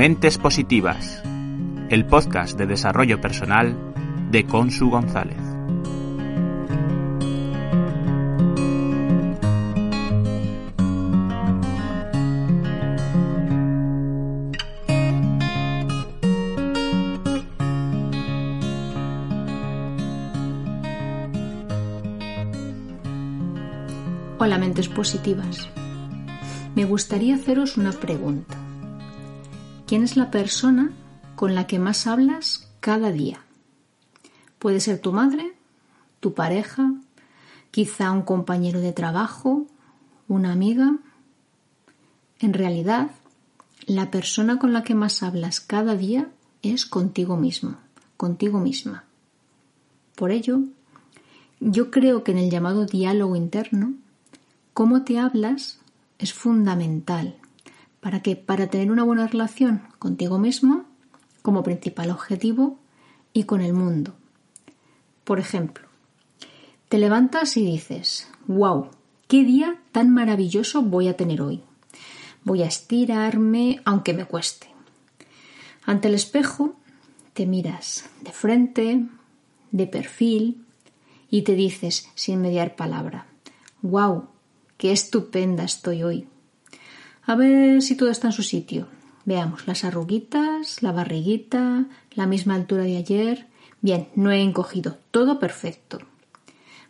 Mentes Positivas, el podcast de desarrollo personal de Consu González. Hola mentes positivas. Me gustaría haceros una pregunta. ¿Quién es la persona con la que más hablas cada día? Puede ser tu madre, tu pareja, quizá un compañero de trabajo, una amiga. En realidad, la persona con la que más hablas cada día es contigo mismo, contigo misma. Por ello, yo creo que en el llamado diálogo interno cómo te hablas es fundamental para que para tener una buena relación contigo mismo como principal objetivo y con el mundo. Por ejemplo, te levantas y dices, wow, qué día tan maravilloso voy a tener hoy. Voy a estirarme aunque me cueste. Ante el espejo te miras de frente, de perfil y te dices sin mediar palabra, wow, Qué estupenda estoy hoy. A ver si todo está en su sitio. Veamos las arruguitas, la barriguita, la misma altura de ayer. Bien, no he encogido. Todo perfecto.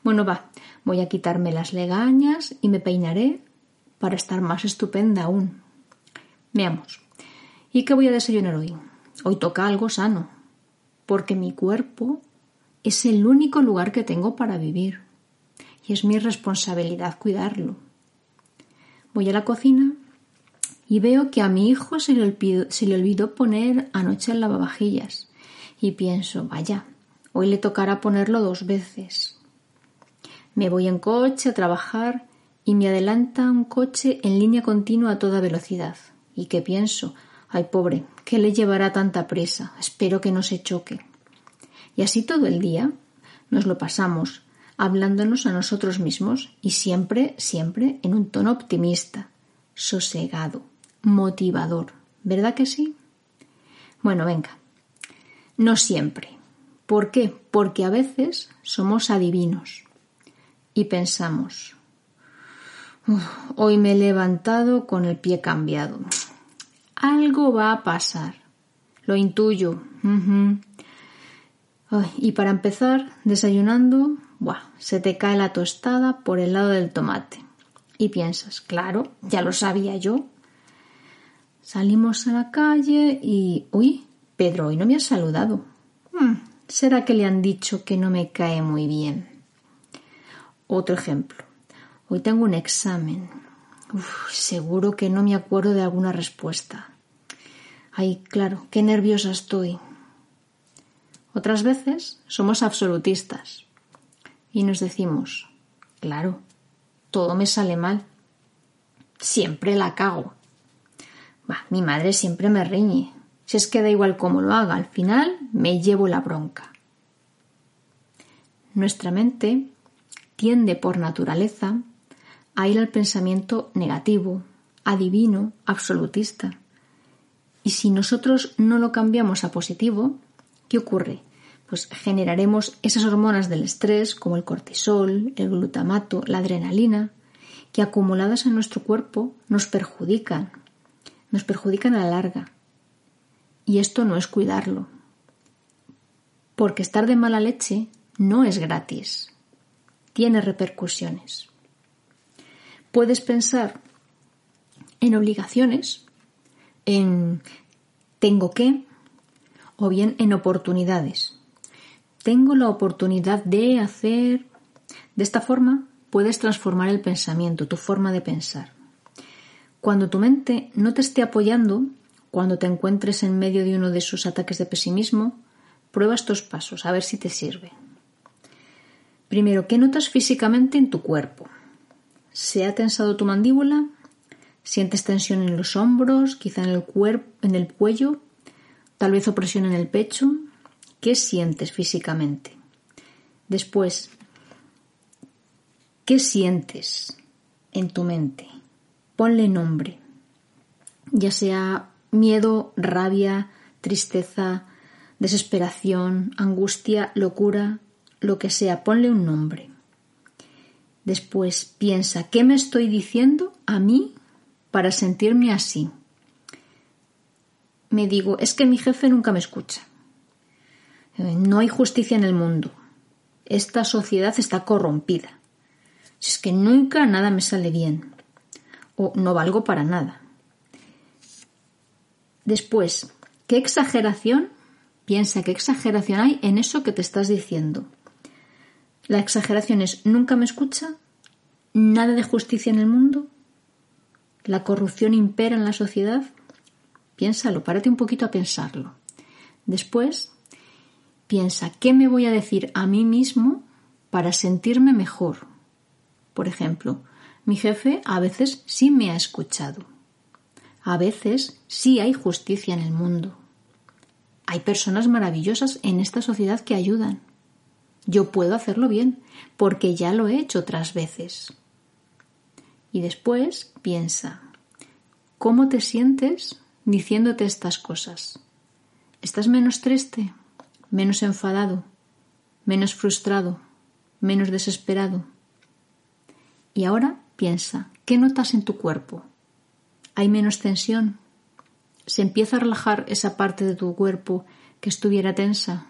Bueno, va, voy a quitarme las legañas y me peinaré para estar más estupenda aún. Veamos. ¿Y qué voy a desayunar hoy? Hoy toca algo sano, porque mi cuerpo es el único lugar que tengo para vivir y es mi responsabilidad cuidarlo. Voy a la cocina y veo que a mi hijo se le, olvidó, poner anoche el lavavajillas y pienso, vaya, hoy le tocará ponerlo dos veces. Me voy en coche a trabajar y me adelanta un coche en línea continua a toda velocidad. ¿Y qué pienso? Ay, pobre, ¿qué le llevará tanta prisa? Espero que no se choque. Y así todo el día nos lo pasamos hablándonos a nosotros mismos y siempre, siempre en un tono optimista, sosegado, motivador. ¿Verdad que sí? Bueno, venga. No siempre. ¿Por qué? Porque a veces somos adivinos y pensamos, hoy me he levantado con el pie cambiado. Algo va a pasar. Lo intuyo. y para empezar, desayunando, Buah, se te cae la tostada por el lado del tomate. Y piensas, claro, ya lo sabía yo. Salimos a la calle y. Uy, Pedro, hoy no me has saludado. Hmm, ¿Será que le han dicho que no me cae muy bien? Otro ejemplo. Hoy tengo un examen. Uf, seguro que no me acuerdo de alguna respuesta. Ay, claro, qué nerviosa estoy. Otras veces somos absolutistas y nos decimos, claro, todo me sale mal. Siempre la cago. Mi madre siempre me riñe. Si es que da igual cómo lo haga, al final me llevo la bronca. Nuestra mente tiende por naturaleza a ir al pensamiento negativo, adivino, absolutista. Y si nosotros no lo cambiamos a positivo, ¿qué ocurre? pues generaremos esas hormonas del estrés como el cortisol, el glutamato, la adrenalina, que acumuladas en nuestro cuerpo nos perjudican, nos perjudican a la larga. Y esto no es cuidarlo, porque estar de mala leche no es gratis, tiene repercusiones. Puedes pensar en obligaciones, en tengo que, o bien en oportunidades tengo la oportunidad de hacer. De esta forma puedes transformar el pensamiento, tu forma de pensar. Cuando tu mente no te esté apoyando, cuando te encuentres en medio de uno de esos ataques de pesimismo, prueba estos pasos a ver si te sirve. Primero, ¿qué notas físicamente en tu cuerpo? ¿Se ha tensado tu mandíbula? ¿Sientes tensión en los hombros, quizá en el, en el cuello? ¿Tal vez opresión en el pecho? ¿Qué sientes físicamente? Después, ¿qué sientes en tu mente? Ponle nombre, ya sea miedo, rabia, tristeza, desesperación, angustia, locura, lo que sea, ponle un nombre. Después piensa, ¿qué me estoy diciendo a mí para sentirme así? Me digo, es que mi jefe nunca me escucha. No hay justicia en el mundo. Esta sociedad está corrompida. Es que nunca nada me sale bien. O no valgo para nada. Después, ¿qué exageración? Piensa qué exageración hay en eso que te estás diciendo. La exageración es nunca me escucha, nada de justicia en el mundo, la corrupción impera en la sociedad. Piénsalo, párate un poquito a pensarlo. Después, piensa qué me voy a decir a mí mismo para sentirme mejor. Por ejemplo, mi jefe a veces sí me ha escuchado. A veces sí hay justicia en el mundo. Hay personas maravillosas en esta sociedad que ayudan. Yo puedo hacerlo bien, porque ya lo he hecho otras veces. Y después piensa, ¿cómo te sientes diciéndote estas cosas? ¿Estás menos triste, menos enfadado, menos frustrado, menos desesperado? Y ahora piensa, ¿qué notas en tu cuerpo? ¿Hay menos tensión? ¿Se empieza a relajar esa parte de tu cuerpo que estuviera tensa?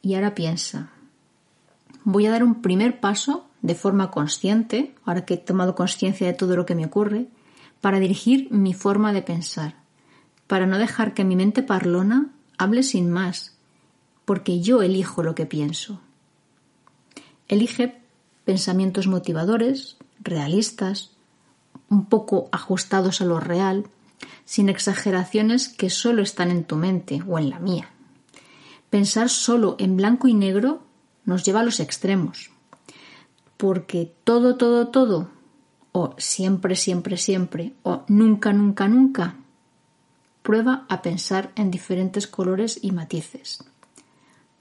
Y ahora piensa, voy a dar un primer paso de forma consciente, ahora que he tomado conciencia de todo lo que me ocurre, para dirigir mi forma de pensar, para no dejar que mi mente parlona hable sin más, porque yo elijo lo que pienso. Elige pensamientos motivadores, realistas, un poco ajustados a lo real, sin exageraciones que solo están en tu mente o en la mía. Pensar solo en blanco y negro nos lleva a los extremos, porque todo, todo, todo, o siempre, siempre, siempre, o nunca, nunca, nunca, prueba a pensar en diferentes colores y matices.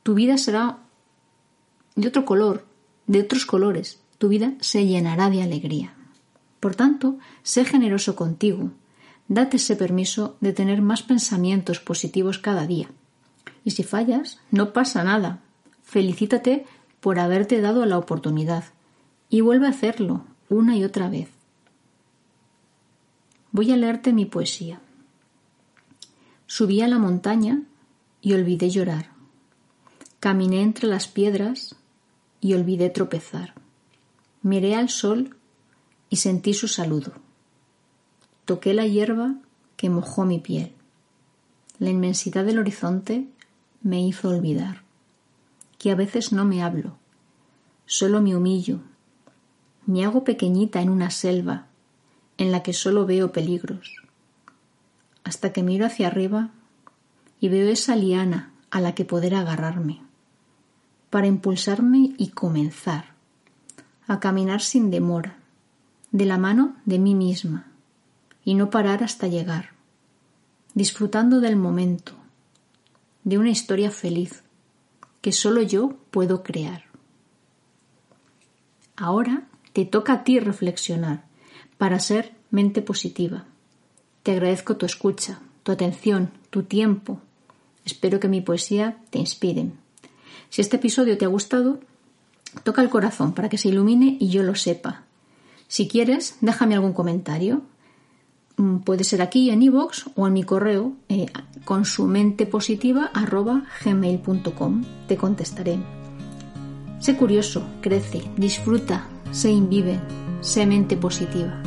Tu vida será de otro color, de otros colores, tu vida se llenará de alegría. Por tanto, sé generoso contigo, date ese permiso de tener más pensamientos positivos cada día y si fallas, no pasa nada. Felicítate por haberte dado la oportunidad y vuelve a hacerlo una y otra vez. Voy a leerte mi poesía. Subí a la montaña y olvidé llorar. Caminé entre las piedras y olvidé tropezar. Miré al sol y sentí su saludo. Toqué la hierba que mojó mi piel. La inmensidad del horizonte me hizo olvidar que a veces no me hablo, solo me humillo, me hago pequeñita en una selva en la que solo veo peligros, hasta que miro hacia arriba y veo esa liana a la que poder agarrarme, para impulsarme y comenzar a caminar sin demora, de la mano de mí misma, y no parar hasta llegar, disfrutando del momento, de una historia feliz que solo yo puedo crear. Ahora te toca a ti reflexionar para ser mente positiva. Te agradezco tu escucha, tu atención, tu tiempo. Espero que mi poesía te inspire. Si este episodio te ha gustado, toca el corazón para que se ilumine y yo lo sepa. Si quieres, déjame algún comentario Mm, puede ser aquí en iVoox o en mi correo eh, gmail.com Te contestaré. Sé curioso, crece, disfruta, sé invive, sé mente positiva.